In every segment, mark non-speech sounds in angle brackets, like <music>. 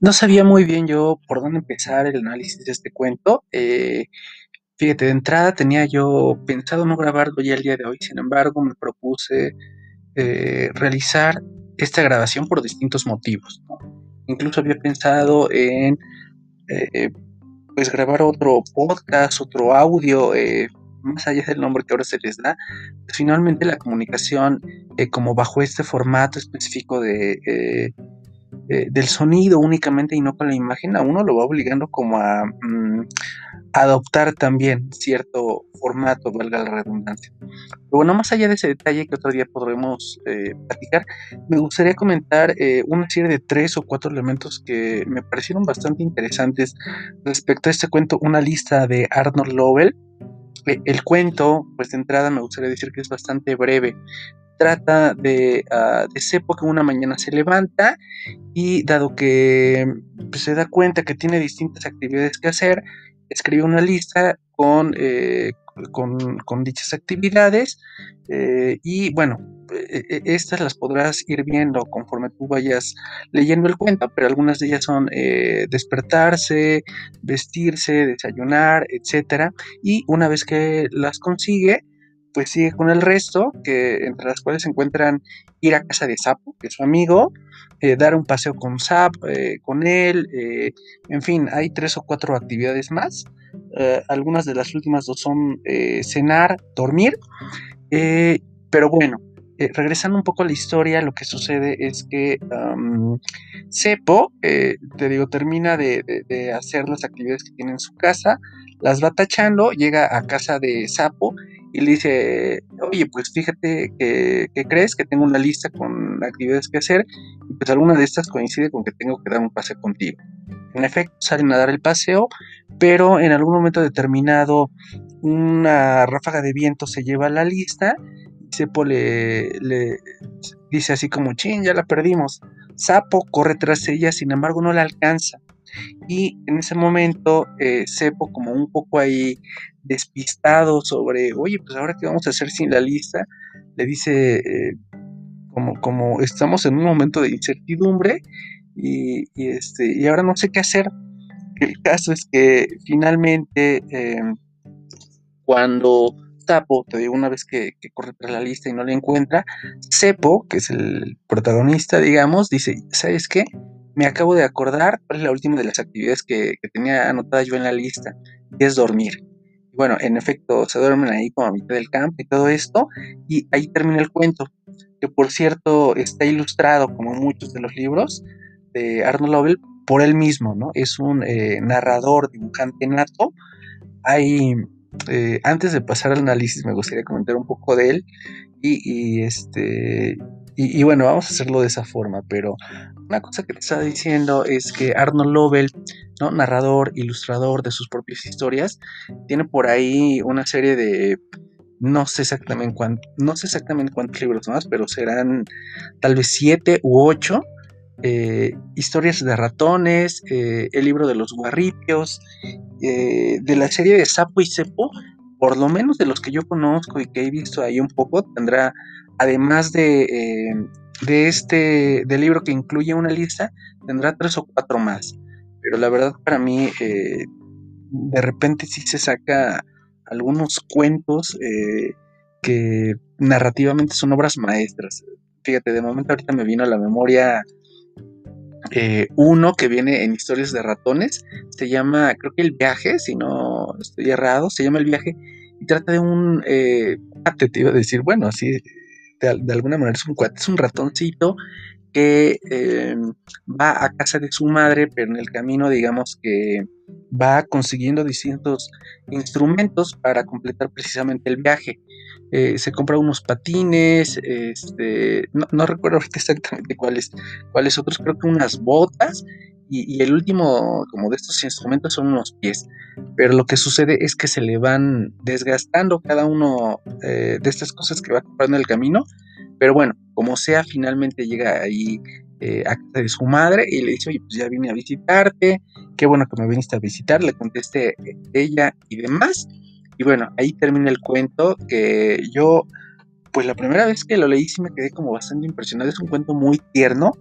No sabía muy bien yo por dónde empezar el análisis de este cuento. Eh, fíjate, de entrada tenía yo pensado no grabarlo ya el día de hoy, sin embargo me propuse eh, realizar esta grabación por distintos motivos. Incluso había pensado en eh, pues grabar otro podcast, otro audio, eh, más allá del nombre que ahora se les da. Pues finalmente la comunicación como bajo este formato específico de eh, del sonido únicamente y no con la imagen, a uno lo va obligando como a mm, adoptar también cierto formato, valga la redundancia. Pero bueno, más allá de ese detalle que otro día podremos eh, platicar, me gustaría comentar eh, una serie de tres o cuatro elementos que me parecieron bastante interesantes respecto a este cuento, una lista de Arnold Lovell. El cuento, pues de entrada me gustaría decir que es bastante breve, trata de, uh, de que una mañana se levanta y dado que pues, se da cuenta que tiene distintas actividades que hacer, escribe una lista con, eh, con, con, dichas actividades eh, y bueno, e, e, estas las podrás ir viendo conforme tú vayas leyendo el cuento, pero algunas de ellas son eh, despertarse, vestirse, desayunar, etcétera, y una vez que las consigue, pues sigue con el resto, que entre las cuales se encuentran ir a casa de Sapo, que es su amigo, eh, dar un paseo con Sap, eh, con él, eh, en fin, hay tres o cuatro actividades más. algunas de las últimas dos son cenar, dormir, pero bueno, regresando un poco a la historia, lo que sucede es que um, Sepo, te digo, termina de, de, hacer las actividades que tiene en su casa, las va tachando, llega a casa de Sapo y le dice, oye, pues fíjate que, crees que tengo una lista con actividades que hacer y pues alguna de estas coincide con que tengo que dar un paseo contigo. En efecto, salen a dar el paseo, pero en algún momento determinado una ráfaga de viento se lleva a la lista y Sepo le, le dice así como, chin, ya la perdimos. Sapo corre tras ella, sin embargo no la alcanza. Y en ese momento, eh, como un poco ahí despistado sobre, oye, pues ahora qué vamos a hacer sin la lista, le dice, eh, como, como estamos en un momento de incertidumbre y, este, y ahora no sé qué hacer. El caso es que finalmente, em, cuando Sapo, te digo, una vez que, corre tras la lista y no la encuentra, Sepo, que es el protagonista, digamos, dice, ¿sabes qué? Me acabo de acordar cuál es la última de las actividades que, tenía anotada yo en la lista, y es dormir. Y bueno, en efecto, se duermen ahí como a mitad del campo y todo esto, y ahí termina el cuento, que por cierto está ilustrado como muchos de los libros de Arnold Lovell por él mismo, ¿no? Es un eh, narrador, dibujante nato. Hay, eh, antes de pasar al análisis, me gustaría comentar un poco de él y, este y, bueno, vamos a hacerlo de esa forma, pero una cosa que te estaba diciendo es que Arnold Lovell, ¿no? narrador, ilustrador de sus propias historias, tiene por ahí una serie de, no sé exactamente, no sé exactamente cuántos libros más, pero serán tal vez siete u ocho. Eh, historias de ratones, eh, el libro de los guarripios, eh, de la serie de Sapo y Cepo, por lo menos de los que yo conozco y que he visto ahí un poco, tendrá, además de, de este, del libro que incluye una lista, tendrá tres o cuatro más. Pero la verdad para mí, eh, de repente sí se saca algunos cuentos eh, que narrativamente son obras maestras. Fíjate, de momento ahorita me vino a la memoria uno que viene en historias de ratones, se llama, creo que El viaje, si no estoy errado, se llama El viaje y trata de un eh, te iba a decir, bueno, así de, alguna manera es un cuate, es un ratoncito que eh, va a casa de su madre, pero en el camino, digamos que va consiguiendo distintos instrumentos para completar precisamente el viaje. Eh, se compra unos patines, este, no, recuerdo <laughs> exactamente cuáles, cuáles otros, creo que unas botas y, el último como de estos instrumentos son unos pies. Pero lo que sucede es que se le van desgastando cada uno eh, de estas cosas que va comprando en el camino. Pero bueno, como sea, finalmente llega ahí eh, de su madre y le dice, pues ya vine a visitarte, qué bueno que me viniste a visitar, le contesté ella y demás. Y bueno, ahí termina el cuento que yo, pues la primera vez que lo leí sí me quedé como bastante impresionado, es un cuento muy tierno,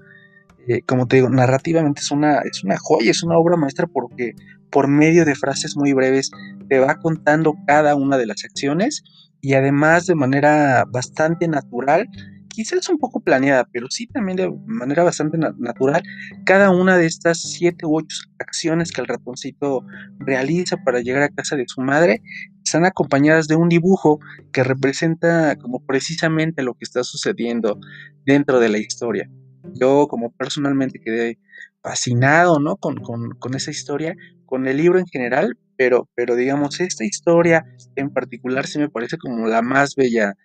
eh, como te digo, narrativamente es una, es una joya, es una obra maestra porque por medio de frases muy breves te va contando cada una de las acciones y además de manera bastante natural, quizás un poco planeada, pero sí también de manera bastante natural, cada una de estas siete u ocho acciones que el ratoncito realiza para llegar a casa de su madre están acompañadas de un dibujo que representa como precisamente lo que está sucediendo dentro de la historia. Yo como personalmente quedé fascinado, ¿no? Con, con esa historia, con el libro en general, pero, pero digamos, esta historia en particular se me parece como la más bella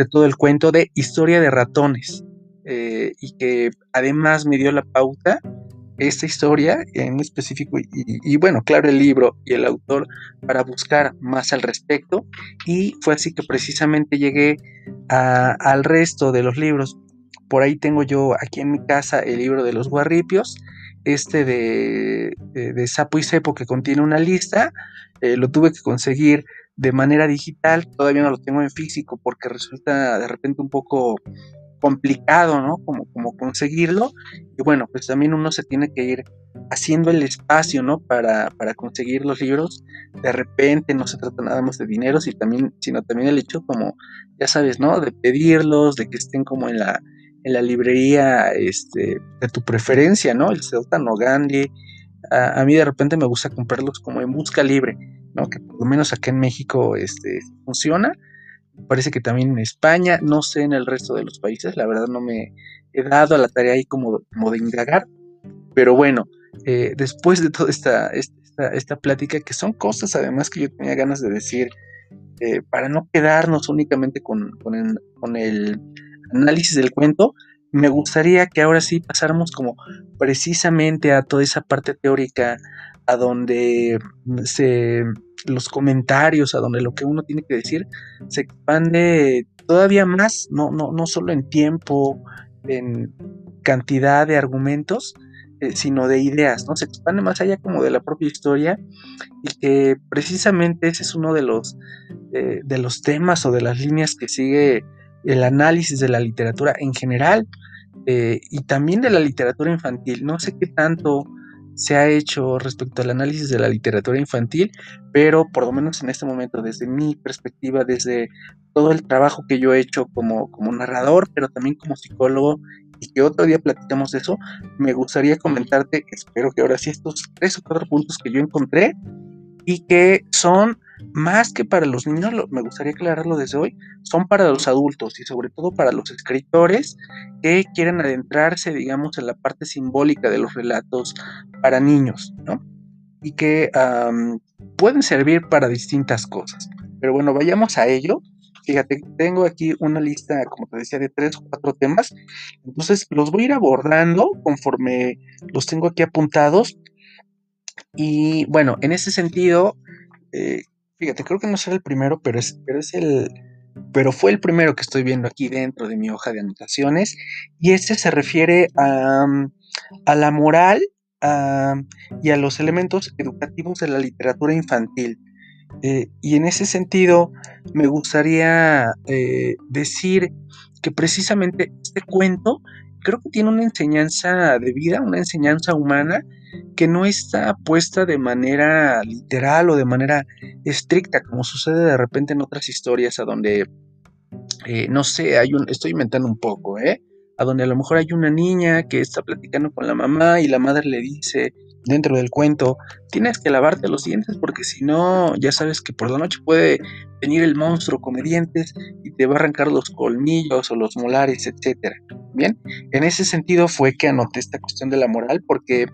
de todo el cuento de historia de ratones. Eh, y que además me dio la pauta esta historia en específico y, bueno, claro, el libro y el autor para buscar más al respecto y fue así que precisamente llegué al resto de los libros. Por ahí tengo yo aquí en mi casa el libro de los guarripios este de, de, Sapo y Cepo que contiene una lista, eh, lo tuve que conseguir de manera digital, todavía no lo tengo en físico porque resulta de repente un poco complicado, ¿no? Como, como conseguirlo. Y bueno, pues también uno se tiene que ir haciendo el espacio, ¿no? Para, para conseguir los libros. De repente no se trata nada más de dinero, sino también, sino también el hecho como, ya sabes, ¿no? De pedirlos, de que estén como en la, en la librería este, de tu preferencia, ¿no? El Celtan o Gandhi. A, mí de repente me gusta comprarlos como en busca libre, ¿no? Que por lo menos acá en México este, funciona. Parece que también en España, no sé en el resto de los países, la verdad no me he dado a la tarea ahí como, como de indagar. Pero bueno, eh, después de toda esta, esta, esta, plática, que son cosas además que yo tenía ganas de decir, eh, para no quedarnos únicamente con, con, con el análisis del cuento, me gustaría que ahora sí pasáramos como precisamente a toda esa parte teórica, a donde se, los comentarios, a donde lo que uno tiene que decir se expande todavía más, no, no, no solo en tiempo, en cantidad de argumentos, eh, sino de ideas, ¿no? Se expande más allá como de la propia historia y que precisamente ese es uno de los, eh, de los temas o de las líneas que sigue el análisis de la literatura en general eh, y también de la literatura infantil. No sé qué tanto se ha hecho respecto al análisis de la literatura infantil, pero por lo menos en este momento, desde mi perspectiva, desde todo el trabajo que yo he hecho como, como narrador, pero también como psicólogo, y que otro día platicamos de eso, me gustaría comentarte, espero que ahora sí, estos tres o cuatro puntos que yo encontré y que son más que para los niños, me gustaría aclararlo desde hoy, son para los adultos y sobre todo para los escritores que quieren adentrarse, digamos, en la parte simbólica de los relatos para niños, ¿no? Y que pueden servir para distintas cosas. Pero bueno, vayamos a ello. Fíjate, tengo aquí una lista, como te decía, de tres o cuatro temas. Entonces los voy a ir abordando conforme los tengo aquí apuntados. Y bueno, en ese sentido, eh, Fíjate, creo que no será el primero, pero es, pero es el. Pero fue el primero que estoy viendo aquí dentro de mi hoja de anotaciones. Y este se refiere a, a la moral y a los elementos educativos de la literatura infantil. Eh, y en ese sentido, me gustaría eh, decir que precisamente este cuento creo que tiene una enseñanza de vida, una enseñanza humana que no está puesta de manera literal o de manera estricta, como sucede de repente en otras historias a donde, eh, no sé, hay un, estoy inventando un poco, ¿eh? A donde a lo mejor hay una niña que está platicando con la mamá y la madre le dice dentro del cuento, tienes que lavarte los dientes porque si no, ya sabes que por la noche puede venir el monstruo come dientes y te va a arrancar los colmillos o los molares, etcétera. Bien, en ese sentido fue que anoté esta cuestión de la moral porque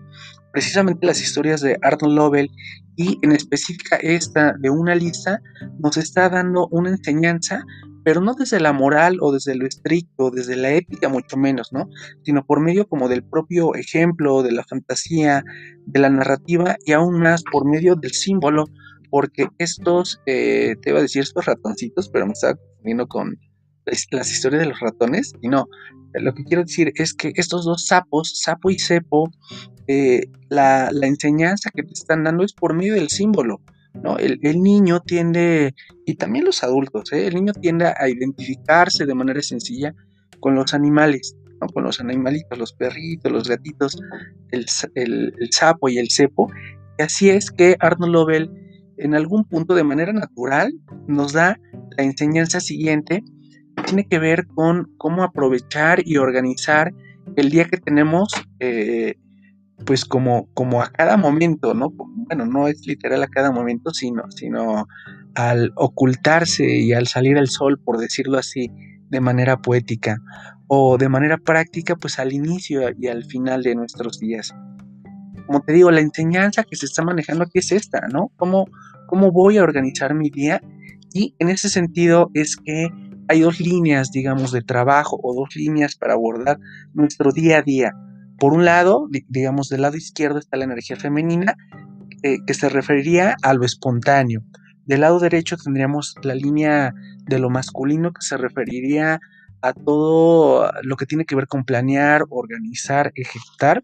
precisamente las historias de Arnold Lovell y en específica esta de una lista nos está dando una enseñanza, pero no desde la moral o desde lo estricto, desde la ética mucho menos, ¿no? Sino por medio como del propio ejemplo, de la fantasía, de la narrativa y aún más por medio del símbolo, porque estos, eh, te iba a decir estos ratoncitos, pero me estaba confundiendo con las historias de los ratones, y no, lo que quiero decir es que estos dos sapos, sapo y cepo, eh, la, enseñanza que te están dando es por medio del símbolo. ¿No? El, niño tiende, y también los adultos, ¿eh? el niño tiende a identificarse de manera sencilla con los animales. con los animalitos, los perritos, los gatitos, el, sapo y el cepo. Y así es que Arnold Lovell en algún punto de manera natural nos da la enseñanza siguiente, tiene que ver con cómo aprovechar y organizar el día que tenemos, eh, pues como, como a cada momento, ¿no? Bueno, no es literal a cada momento, sino, sino al ocultarse y al salir el sol, por decirlo así, de manera poética, o de manera práctica, pues al inicio y al final de nuestros días. Como te digo, la enseñanza que se está manejando aquí es esta, ¿no? ¿Cómo, cómo voy a organizar mi día? Y en ese sentido es que hay dos líneas, digamos, de trabajo o dos líneas para abordar nuestro día a día. Por un lado, digamos, del lado izquierdo está la energía femenina, eh, que se referiría a lo espontáneo. Del lado derecho tendríamos la línea de lo masculino, que se referiría a todo lo que tiene que ver con planear, organizar, ejecutar.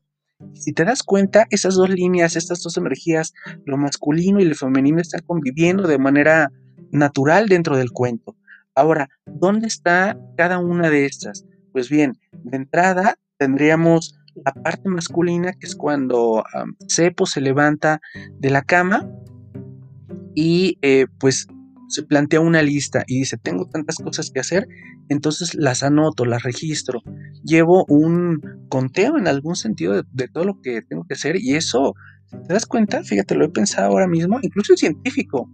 Si te das cuenta, esas dos líneas, estas dos energías, lo masculino y lo femenino, están conviviendo de manera natural dentro del cuento. Ahora, ¿dónde está cada una de estas? Pues bien, de entrada tendríamos la parte masculina, que es cuando Cepo se levanta de la cama y eh, pues se plantea una lista y dice, tengo tantas cosas que hacer, entonces las anoto, las registro, llevo un conteo en algún sentido de, de todo lo que tengo que hacer y eso, ¿te das cuenta? Fíjate, lo he pensado ahora mismo, incluso es científico,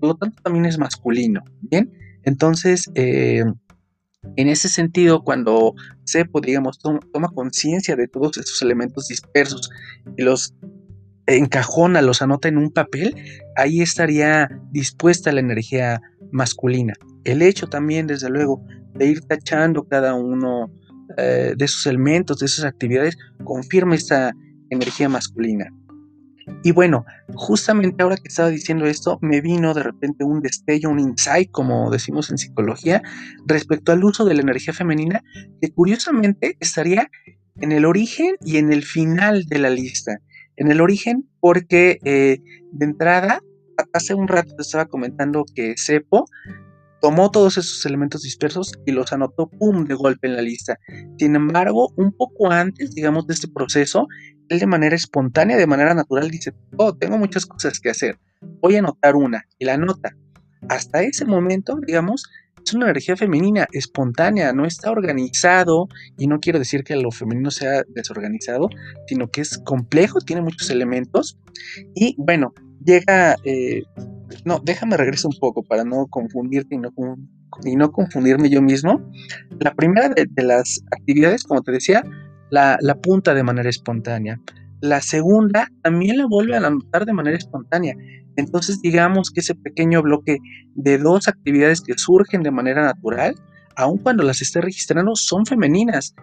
por lo tanto también es masculino, ¿bien? Entonces, eh, en ese sentido, cuando Cepo, digamos, toma, conciencia de todos esos elementos dispersos y los encajona, los anota en un papel, ahí estaría dispuesta la energía masculina. El hecho también, desde luego, de ir tachando cada uno eh, de esos elementos, de esas actividades, confirma esta energía masculina. Y bueno, justamente ahora que estaba diciendo esto, me vino de repente un destello, un insight, como decimos en psicología, respecto al uso de la energía femenina, que curiosamente estaría en el origen y en el final de la lista. En el origen, porque eh, de entrada, hace un rato te estaba comentando que Cepo tomó todos esos elementos dispersos y los anotó, ¡pum!, de golpe en la lista. Sin embargo, un poco antes, digamos, de este proceso, él de manera espontánea, de manera natural, dice, oh, tengo muchas cosas que hacer, voy a anotar una, y la anota. Hasta ese momento, digamos, es una energía femenina, espontánea, no está organizado, y no quiero decir que lo femenino sea desorganizado, sino que es complejo, tiene muchos elementos, y bueno, llega, eh, no, déjame regresar un poco para no confundirte y no, y no confundirme yo mismo. La primera de las actividades, como te decía, la, punta de manera espontánea. La segunda también la vuelve a anotar de manera espontánea. Entonces digamos que ese pequeño bloque de dos actividades que surgen de manera natural, aun cuando las esté registrando, son femeninas.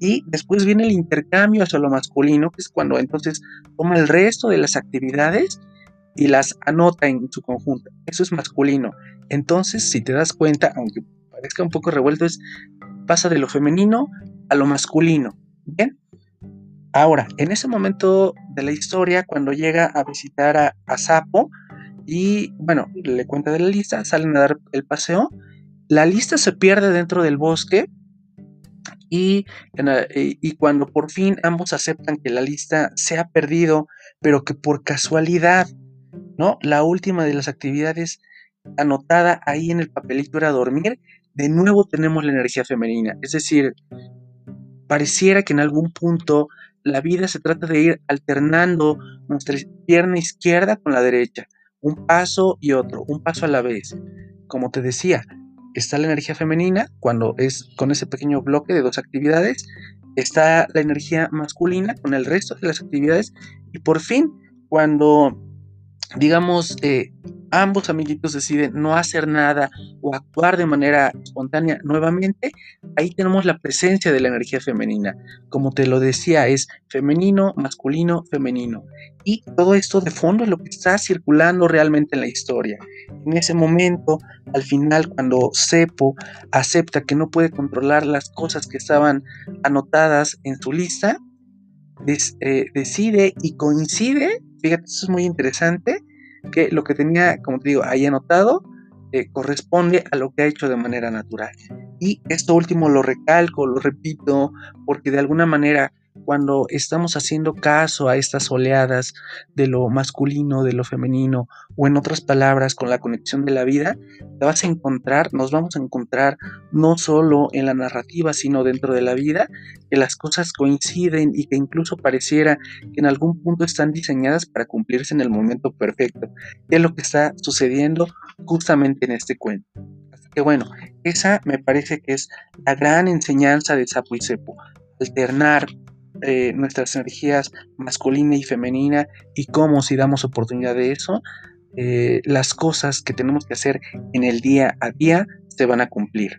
Y después viene el intercambio hacia lo masculino, que es cuando entonces toma el resto de las actividades y las anota en su conjunto. Eso es masculino. Entonces, si te das cuenta, aunque parezca un poco revuelto, es pasa de lo femenino a lo masculino. Bien. Ahora, en ese momento de la historia, cuando llega a visitar a, Sapo y, bueno, le cuenta de la lista, salen a dar el paseo, la lista se pierde dentro del bosque y, y, cuando por fin ambos aceptan que la lista se ha perdido, pero que por casualidad, ¿no? La última de las actividades anotada ahí en el papelito era dormir, de nuevo tenemos la energía femenina. Es decir, Pareciera que en algún punto la vida se trata de ir alternando nuestra pierna izquierda con la derecha, un paso y otro, un paso a la vez. Como te decía, está la energía femenina cuando es con ese pequeño bloque de dos actividades, está la energía masculina con el resto de las actividades y por fin cuando digamos eh, ambos amiguitos deciden no hacer nada o actuar de manera espontánea nuevamente, ahí tenemos la presencia de la energía femenina. Como te lo decía, es femenino, masculino, femenino. Y todo esto de fondo es lo que está circulando realmente en la historia. En ese momento, al final, cuando Cepo acepta que no puede controlar las cosas que estaban anotadas en su lista, eh, decide y coincide, fíjate, eso es muy interesante, que lo que tenía, como te digo, ahí anotado, eh, corresponde a lo que ha hecho de manera natural. Y esto último lo recalco, lo repito, porque de alguna manera cuando estamos haciendo caso a estas oleadas de lo masculino, de lo femenino, o en otras palabras, con la conexión de la vida, te vas a encontrar, nos vamos a encontrar no solo en la narrativa, sino dentro de la vida, que las cosas coinciden y que incluso pareciera que en algún punto están diseñadas para cumplirse en el momento perfecto, que es lo que está sucediendo justamente en este cuento. Así que bueno, esa me parece que es la gran enseñanza de Sapo y Sepo, alternar eh, nuestras energías masculina y femenina y cómo si damos oportunidad de eso, eh, las cosas que tenemos que hacer en el día a día se van a cumplir.